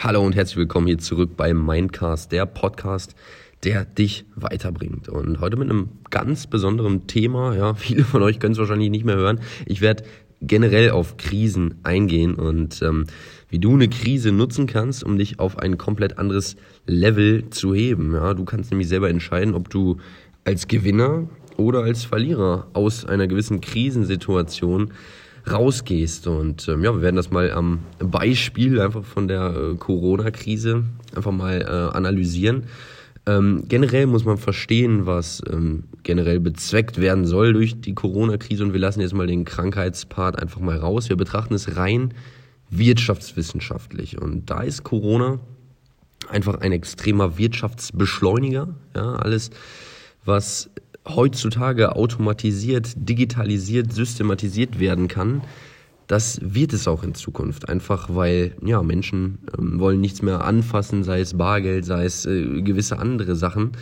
Hallo und herzlich willkommen hier zurück bei Mindcast, der Podcast, der dich weiterbringt. Und heute mit einem ganz besonderen Thema. Ja, viele von euch können es wahrscheinlich nicht mehr hören. Ich werde generell auf Krisen eingehen und ähm, wie du eine Krise nutzen kannst, um dich auf ein komplett anderes Level zu heben. Ja, du kannst nämlich selber entscheiden, ob du als Gewinner oder als Verlierer aus einer gewissen Krisensituation rausgehst. Und ähm, ja, wir werden das mal am Beispiel einfach von der äh, Corona-Krise einfach mal äh, analysieren. Ähm, generell muss man verstehen, was ähm, generell bezweckt werden soll durch die Corona-Krise und wir lassen jetzt mal den Krankheitspart einfach mal raus. Wir betrachten es rein wirtschaftswissenschaftlich und da ist Corona einfach ein extremer Wirtschaftsbeschleuniger. Ja, alles, was heutzutage automatisiert, digitalisiert, systematisiert werden kann, das wird es auch in Zukunft. Einfach weil ja Menschen ähm, wollen nichts mehr anfassen, sei es Bargeld, sei es äh, gewisse andere Sachen.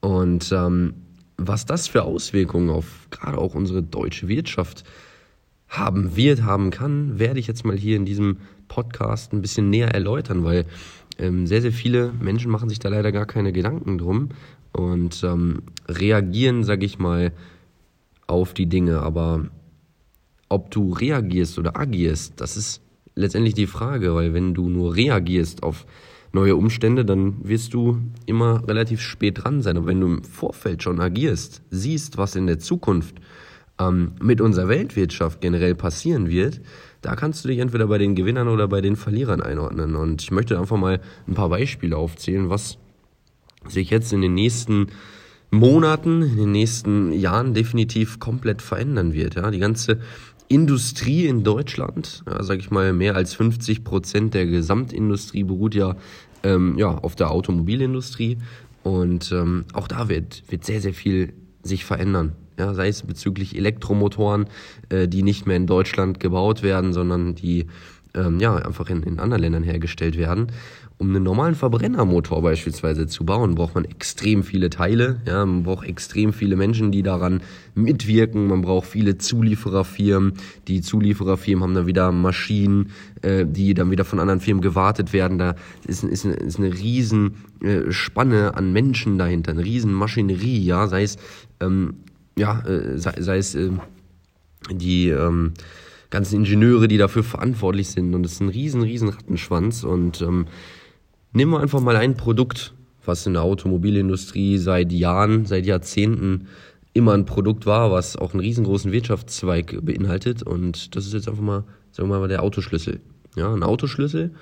Und ähm, was das für Auswirkungen auf gerade auch unsere deutsche Wirtschaft haben wird, haben kann, werde ich jetzt mal hier in diesem Podcast ein bisschen näher erläutern, weil ähm, sehr, sehr viele Menschen machen sich da leider gar keine Gedanken drum und ähm, reagieren, sag ich mal, auf die Dinge. Aber ob du reagierst oder agierst, das ist letztendlich die Frage, weil wenn du nur reagierst auf neue Umstände, dann wirst du immer relativ spät dran sein. Aber wenn du im Vorfeld schon agierst, siehst, was in der Zukunft ähm, mit unserer Weltwirtschaft generell passieren wird, da kannst du dich entweder bei den Gewinnern oder bei den Verlierern einordnen. Und ich möchte einfach mal ein paar Beispiele aufzählen, was sich jetzt in den nächsten Monaten, in den nächsten Jahren definitiv komplett verändern wird. Ja, die ganze Industrie in Deutschland, ja, sage ich mal, mehr als 50 Prozent der Gesamtindustrie beruht ja, ähm, ja auf der Automobilindustrie und ähm, auch da wird, wird sehr, sehr viel sich verändern. Ja, sei es bezüglich Elektromotoren, äh, die nicht mehr in Deutschland gebaut werden, sondern die ähm, ja, einfach in, in anderen Ländern hergestellt werden. Um einen normalen Verbrennermotor beispielsweise zu bauen, braucht man extrem viele Teile. Ja, man braucht extrem viele Menschen, die daran mitwirken. Man braucht viele Zuliefererfirmen. Die Zuliefererfirmen haben dann wieder Maschinen, äh, die dann wieder von anderen Firmen gewartet werden. Da ist, ist, eine, ist eine riesen äh, Spanne an Menschen dahinter, eine riesen Maschinerie. Ja, sei es ähm, ja, äh, sei, sei es äh, die ähm, ganzen Ingenieure, die dafür verantwortlich sind. Und es ist ein riesen, riesen Rattenschwanz. Und ähm, nehmen wir einfach mal ein Produkt, was in der Automobilindustrie seit Jahren, seit Jahrzehnten immer ein Produkt war, was auch einen riesengroßen Wirtschaftszweig beinhaltet. Und das ist jetzt einfach mal, sagen wir mal, der Autoschlüssel. Ja, ein Autoschlüssel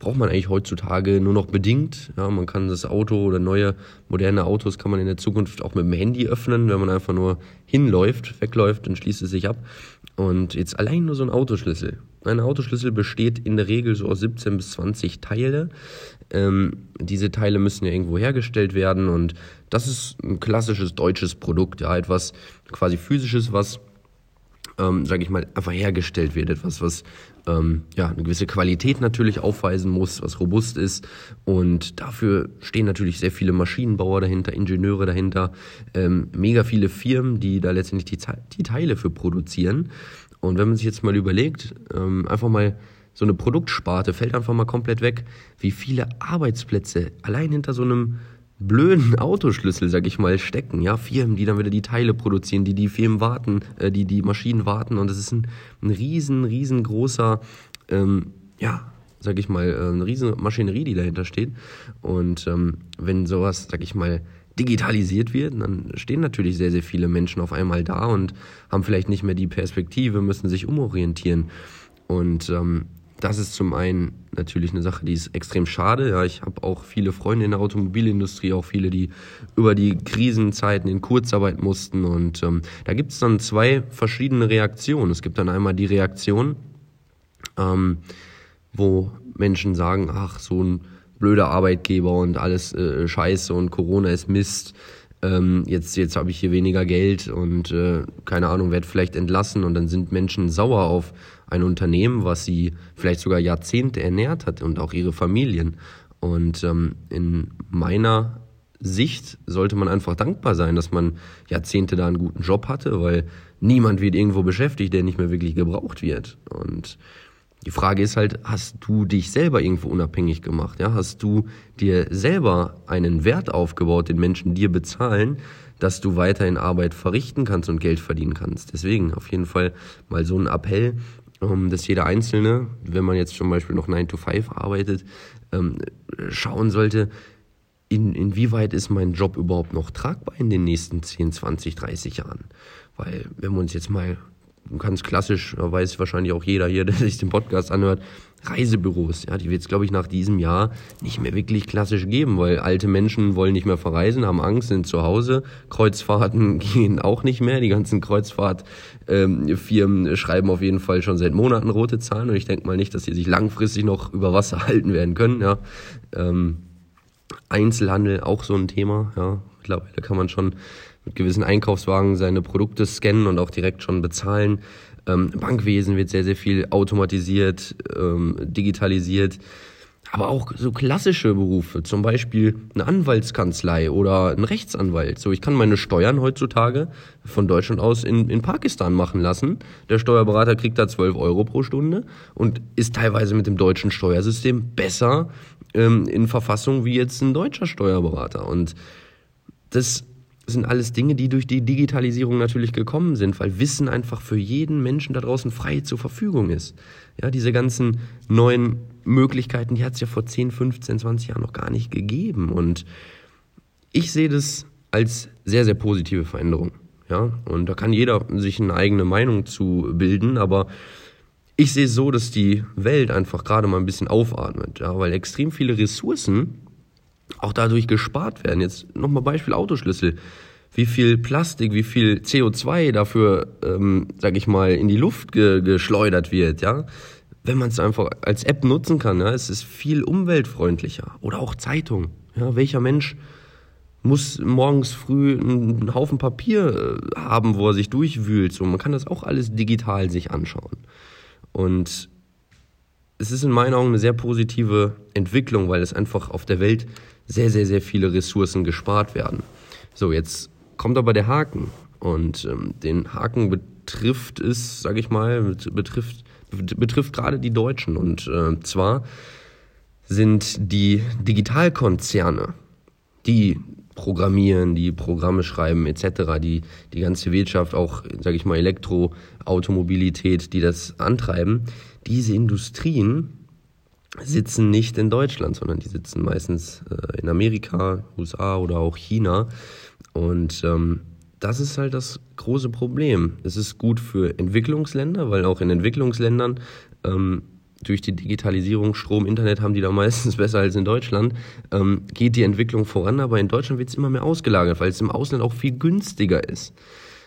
braucht man eigentlich heutzutage nur noch bedingt. Ja, man kann das Auto oder neue moderne Autos kann man in der Zukunft auch mit dem Handy öffnen, wenn man einfach nur hinläuft, wegläuft, dann schließt es sich ab. Und jetzt allein nur so ein Autoschlüssel. Ein Autoschlüssel besteht in der Regel so aus 17 bis 20 Teile. Ähm, diese Teile müssen ja irgendwo hergestellt werden und das ist ein klassisches deutsches Produkt, ja, etwas quasi physisches, was ähm, sage ich mal, einfach hergestellt wird. Etwas, was ähm, ja eine gewisse Qualität natürlich aufweisen muss, was robust ist. Und dafür stehen natürlich sehr viele Maschinenbauer dahinter, Ingenieure dahinter, ähm, mega viele Firmen, die da letztendlich die, die Teile für produzieren. Und wenn man sich jetzt mal überlegt, ähm, einfach mal so eine Produktsparte fällt einfach mal komplett weg, wie viele Arbeitsplätze allein hinter so einem blöden Autoschlüssel, sag ich mal, stecken. Ja, Firmen, die dann wieder die Teile produzieren, die die Firmen warten, äh, die die Maschinen warten. Und das ist ein, ein riesen, riesengroßer, ähm, ja, sag ich mal, äh, eine riesen Maschinerie, die dahinter steht. Und ähm, wenn sowas, sag ich mal, digitalisiert wird, dann stehen natürlich sehr, sehr viele Menschen auf einmal da und haben vielleicht nicht mehr die Perspektive, müssen sich umorientieren. Und ähm, das ist zum einen natürlich eine Sache, die ist extrem schade. Ja, ich habe auch viele Freunde in der Automobilindustrie, auch viele, die über die Krisenzeiten in Kurzarbeit mussten. Und ähm, da gibt es dann zwei verschiedene Reaktionen. Es gibt dann einmal die Reaktion, ähm, wo Menschen sagen, ach, so ein blöder Arbeitgeber und alles äh, scheiße und Corona ist Mist. Ähm, jetzt jetzt habe ich hier weniger Geld und äh, keine Ahnung, werde vielleicht entlassen und dann sind Menschen sauer auf ein Unternehmen, was sie vielleicht sogar Jahrzehnte ernährt hat und auch ihre Familien. Und ähm, in meiner Sicht sollte man einfach dankbar sein, dass man Jahrzehnte da einen guten Job hatte, weil niemand wird irgendwo beschäftigt, der nicht mehr wirklich gebraucht wird. Und Die Frage ist halt, hast du dich selber irgendwo unabhängig gemacht? Ja, hast du dir selber einen Wert aufgebaut, den Menschen dir bezahlen, dass du weiterhin Arbeit verrichten kannst und Geld verdienen kannst? Deswegen auf jeden Fall mal so ein Appell, dass jeder Einzelne, wenn man jetzt zum Beispiel noch 9 to 5 arbeitet, ähm, schauen sollte, in, inwieweit ist mein Job überhaupt noch tragbar in den nächsten 10, 20, 30 Jahren? Weil, wenn wir uns jetzt mal ganz klassisch, weiß wahrscheinlich auch jeder hier, der sich den Podcast anhört, Reisebüros, ja, die wird es, glaube ich, nach diesem Jahr nicht mehr wirklich klassisch geben, weil alte Menschen wollen nicht mehr verreisen, haben Angst, sind zu Hause. Kreuzfahrten gehen auch nicht mehr. Die ganzen Kreuzfahrtfirmen ähm, schreiben auf jeden Fall schon seit Monaten rote Zahlen und ich denke mal nicht, dass sie sich langfristig noch über Wasser halten werden können. Ja. Ähm, Einzelhandel auch so ein Thema, ja. Mittlerweile kann man schon mit gewissen Einkaufswagen seine Produkte scannen und auch direkt schon bezahlen. Ähm, Bankwesen wird sehr, sehr viel automatisiert, ähm, digitalisiert. Aber auch so klassische Berufe, zum Beispiel eine Anwaltskanzlei oder ein Rechtsanwalt. So, ich kann meine Steuern heutzutage von Deutschland aus in, in Pakistan machen lassen. Der Steuerberater kriegt da 12 Euro pro Stunde und ist teilweise mit dem deutschen Steuersystem besser ähm, in Verfassung wie jetzt ein deutscher Steuerberater. Und das sind alles Dinge, die durch die Digitalisierung natürlich gekommen sind, weil Wissen einfach für jeden Menschen da draußen frei zur Verfügung ist. Ja, diese ganzen neuen Möglichkeiten, die hat es ja vor 10, 15, 20 Jahren noch gar nicht gegeben. Und ich sehe das als sehr, sehr positive Veränderung. Ja, und da kann jeder sich eine eigene Meinung zu bilden, aber ich sehe es so, dass die Welt einfach gerade mal ein bisschen aufatmet, ja, weil extrem viele Ressourcen auch dadurch gespart werden. Jetzt nochmal Beispiel Autoschlüssel. Wie viel Plastik, wie viel CO2 dafür, ähm, sag ich mal, in die Luft ge geschleudert wird, ja. Wenn man es einfach als App nutzen kann, ja, es ist viel umweltfreundlicher. Oder auch Zeitung. Ja, welcher Mensch muss morgens früh einen Haufen Papier äh, haben, wo er sich durchwühlt. So, man kann das auch alles digital sich anschauen. Und es ist in meinen Augen eine sehr positive Entwicklung, weil es einfach auf der Welt sehr, sehr, sehr viele Ressourcen gespart werden. So, jetzt kommt aber der Haken. Und ähm, den Haken betrifft es, sage ich mal, betrifft, betrifft gerade die Deutschen. Und äh, zwar sind die Digitalkonzerne, die programmieren, die Programme schreiben etc., die die ganze Wirtschaft, auch sage ich mal Elektroautomobilität, die das antreiben, diese Industrien sitzen nicht in Deutschland, sondern die sitzen meistens äh, in Amerika, USA oder auch China. Und ähm, das ist halt das große Problem. Es ist gut für Entwicklungsländer, weil auch in Entwicklungsländern ähm, durch die Digitalisierung, Strom, Internet haben die da meistens besser als in Deutschland, ähm, geht die Entwicklung voran, aber in Deutschland wird es immer mehr ausgelagert, weil es im Ausland auch viel günstiger ist.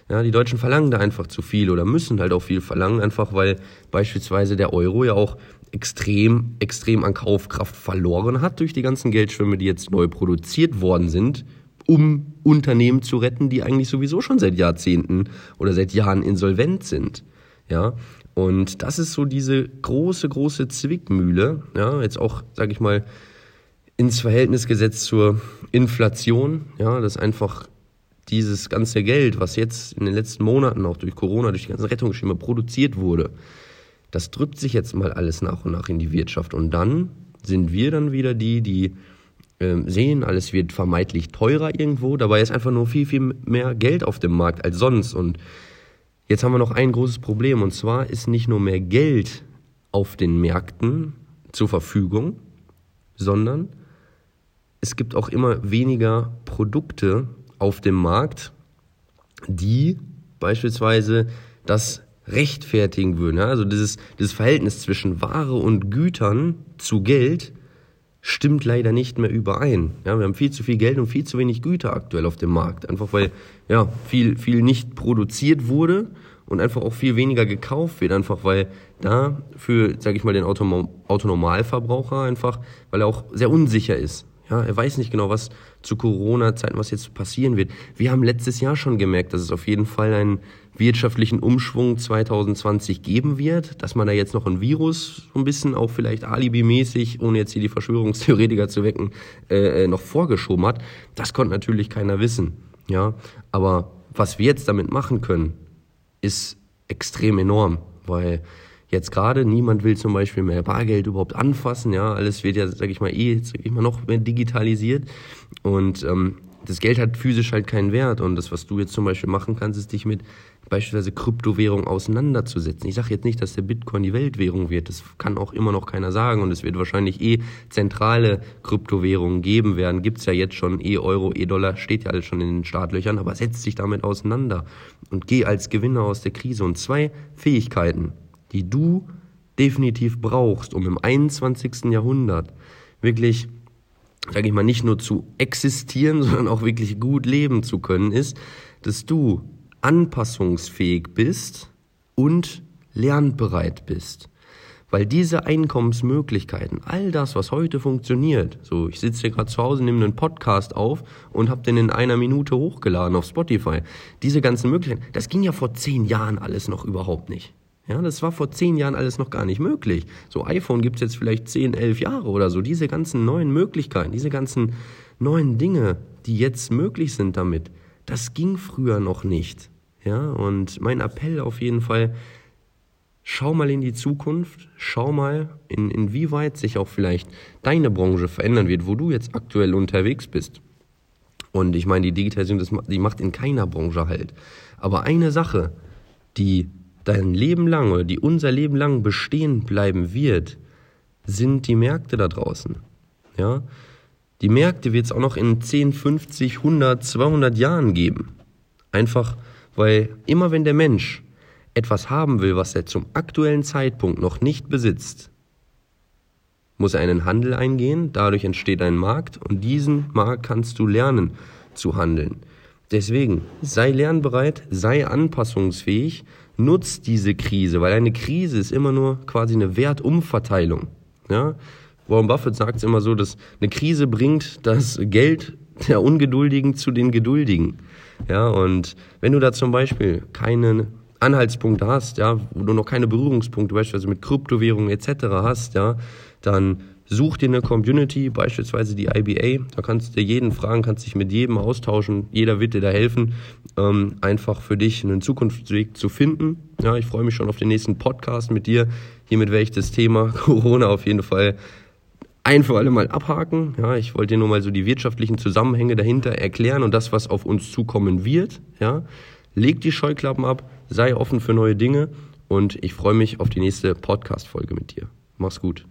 Ja, die Deutschen verlangen da einfach zu viel oder müssen halt auch viel verlangen, einfach weil beispielsweise der Euro ja auch extrem, extrem an Kaufkraft verloren hat durch die ganzen Geldschwimmen, die jetzt neu produziert worden sind, um Unternehmen zu retten, die eigentlich sowieso schon seit Jahrzehnten oder seit Jahren insolvent sind. Ja, und das ist so diese große, große Zwickmühle, ja, jetzt auch, sag ich mal, ins Verhältnis gesetzt zur Inflation, ja, dass einfach dieses ganze Geld, was jetzt in den letzten Monaten auch durch Corona, durch die ganzen Rettungsschirme produziert wurde, das drückt sich jetzt mal alles nach und nach in die Wirtschaft. Und dann sind wir dann wieder die, die äh, sehen, alles wird vermeintlich teurer irgendwo. Dabei ist einfach nur viel, viel mehr Geld auf dem Markt als sonst. Und jetzt haben wir noch ein großes Problem. Und zwar ist nicht nur mehr Geld auf den Märkten zur Verfügung, sondern es gibt auch immer weniger Produkte auf dem Markt, die beispielsweise das rechtfertigen würden. Also dieses, dieses Verhältnis zwischen Ware und Gütern zu Geld stimmt leider nicht mehr überein. Ja, wir haben viel zu viel Geld und viel zu wenig Güter aktuell auf dem Markt. Einfach weil ja, viel, viel nicht produziert wurde und einfach auch viel weniger gekauft wird. Einfach weil da für, sage ich mal, den Autonormalverbraucher einfach, weil er auch sehr unsicher ist. Ja, er weiß nicht genau, was zu Corona-Zeiten, was jetzt passieren wird. Wir haben letztes Jahr schon gemerkt, dass es auf jeden Fall einen wirtschaftlichen Umschwung 2020 geben wird, dass man da jetzt noch ein Virus so ein bisschen auch vielleicht alibimäßig, ohne jetzt hier die Verschwörungstheoretiker zu wecken, äh, äh, noch vorgeschoben hat. Das konnte natürlich keiner wissen. Ja, aber was wir jetzt damit machen können, ist extrem enorm, weil Jetzt gerade, niemand will zum Beispiel mehr Bargeld überhaupt anfassen, ja, alles wird ja, sag ich mal, eh, sag ich mal, noch mehr digitalisiert und ähm, das Geld hat physisch halt keinen Wert und das, was du jetzt zum Beispiel machen kannst, ist dich mit beispielsweise Kryptowährung auseinanderzusetzen. Ich sage jetzt nicht, dass der Bitcoin die Weltwährung wird, das kann auch immer noch keiner sagen und es wird wahrscheinlich eh zentrale Kryptowährungen geben werden. Gibt's ja jetzt schon, E-Euro, E-Dollar, steht ja alles schon in den Startlöchern, aber setz dich damit auseinander und geh als Gewinner aus der Krise. Und zwei Fähigkeiten, die du definitiv brauchst, um im 21. Jahrhundert wirklich sage ich mal, nicht nur zu existieren, sondern auch wirklich gut leben zu können, ist, dass du anpassungsfähig bist und lernbereit bist. Weil diese Einkommensmöglichkeiten, all das, was heute funktioniert, so ich sitze hier gerade zu Hause, nehme einen Podcast auf und habe den in einer Minute hochgeladen auf Spotify. Diese ganzen Möglichkeiten, das ging ja vor zehn Jahren alles noch überhaupt nicht. Ja, das war vor zehn Jahren alles noch gar nicht möglich. So iPhone gibt's jetzt vielleicht zehn, elf Jahre oder so. Diese ganzen neuen Möglichkeiten, diese ganzen neuen Dinge, die jetzt möglich sind damit, das ging früher noch nicht. Ja, und mein Appell auf jeden Fall, schau mal in die Zukunft, schau mal, in, inwieweit sich auch vielleicht deine Branche verändern wird, wo du jetzt aktuell unterwegs bist. Und ich meine, die Digitalisierung, das, die macht in keiner Branche halt. Aber eine Sache, die dein Leben lang oder die unser Leben lang bestehen bleiben wird, sind die Märkte da draußen. Ja? Die Märkte wird es auch noch in 10, 50, 100, 200 Jahren geben. Einfach, weil immer wenn der Mensch etwas haben will, was er zum aktuellen Zeitpunkt noch nicht besitzt, muss er einen Handel eingehen, dadurch entsteht ein Markt und diesen Markt kannst du lernen zu handeln. Deswegen sei lernbereit, sei anpassungsfähig, nutz diese Krise, weil eine Krise ist immer nur quasi eine Wertumverteilung. Ja? Warren Buffett sagt es immer so, dass eine Krise bringt das Geld der Ungeduldigen zu den Geduldigen. Ja, und wenn du da zum Beispiel keinen Anhaltspunkt hast, ja, wo du noch keine Berührungspunkte beispielsweise mit Kryptowährungen etc. hast, ja, dann such dir eine Community, beispielsweise die IBA, da kannst du jeden fragen, kannst dich mit jedem austauschen, jeder wird dir da helfen, ähm, einfach für dich einen Zukunftsweg zu finden. Ja, ich freue mich schon auf den nächsten Podcast mit dir. Hiermit werde ich das Thema Corona auf jeden Fall ein für alle Mal abhaken. Ja, ich wollte dir nur mal so die wirtschaftlichen Zusammenhänge dahinter erklären und das, was auf uns zukommen wird. Ja, leg die Scheuklappen ab, sei offen für neue Dinge und ich freue mich auf die nächste Podcast-Folge mit dir. Mach's gut.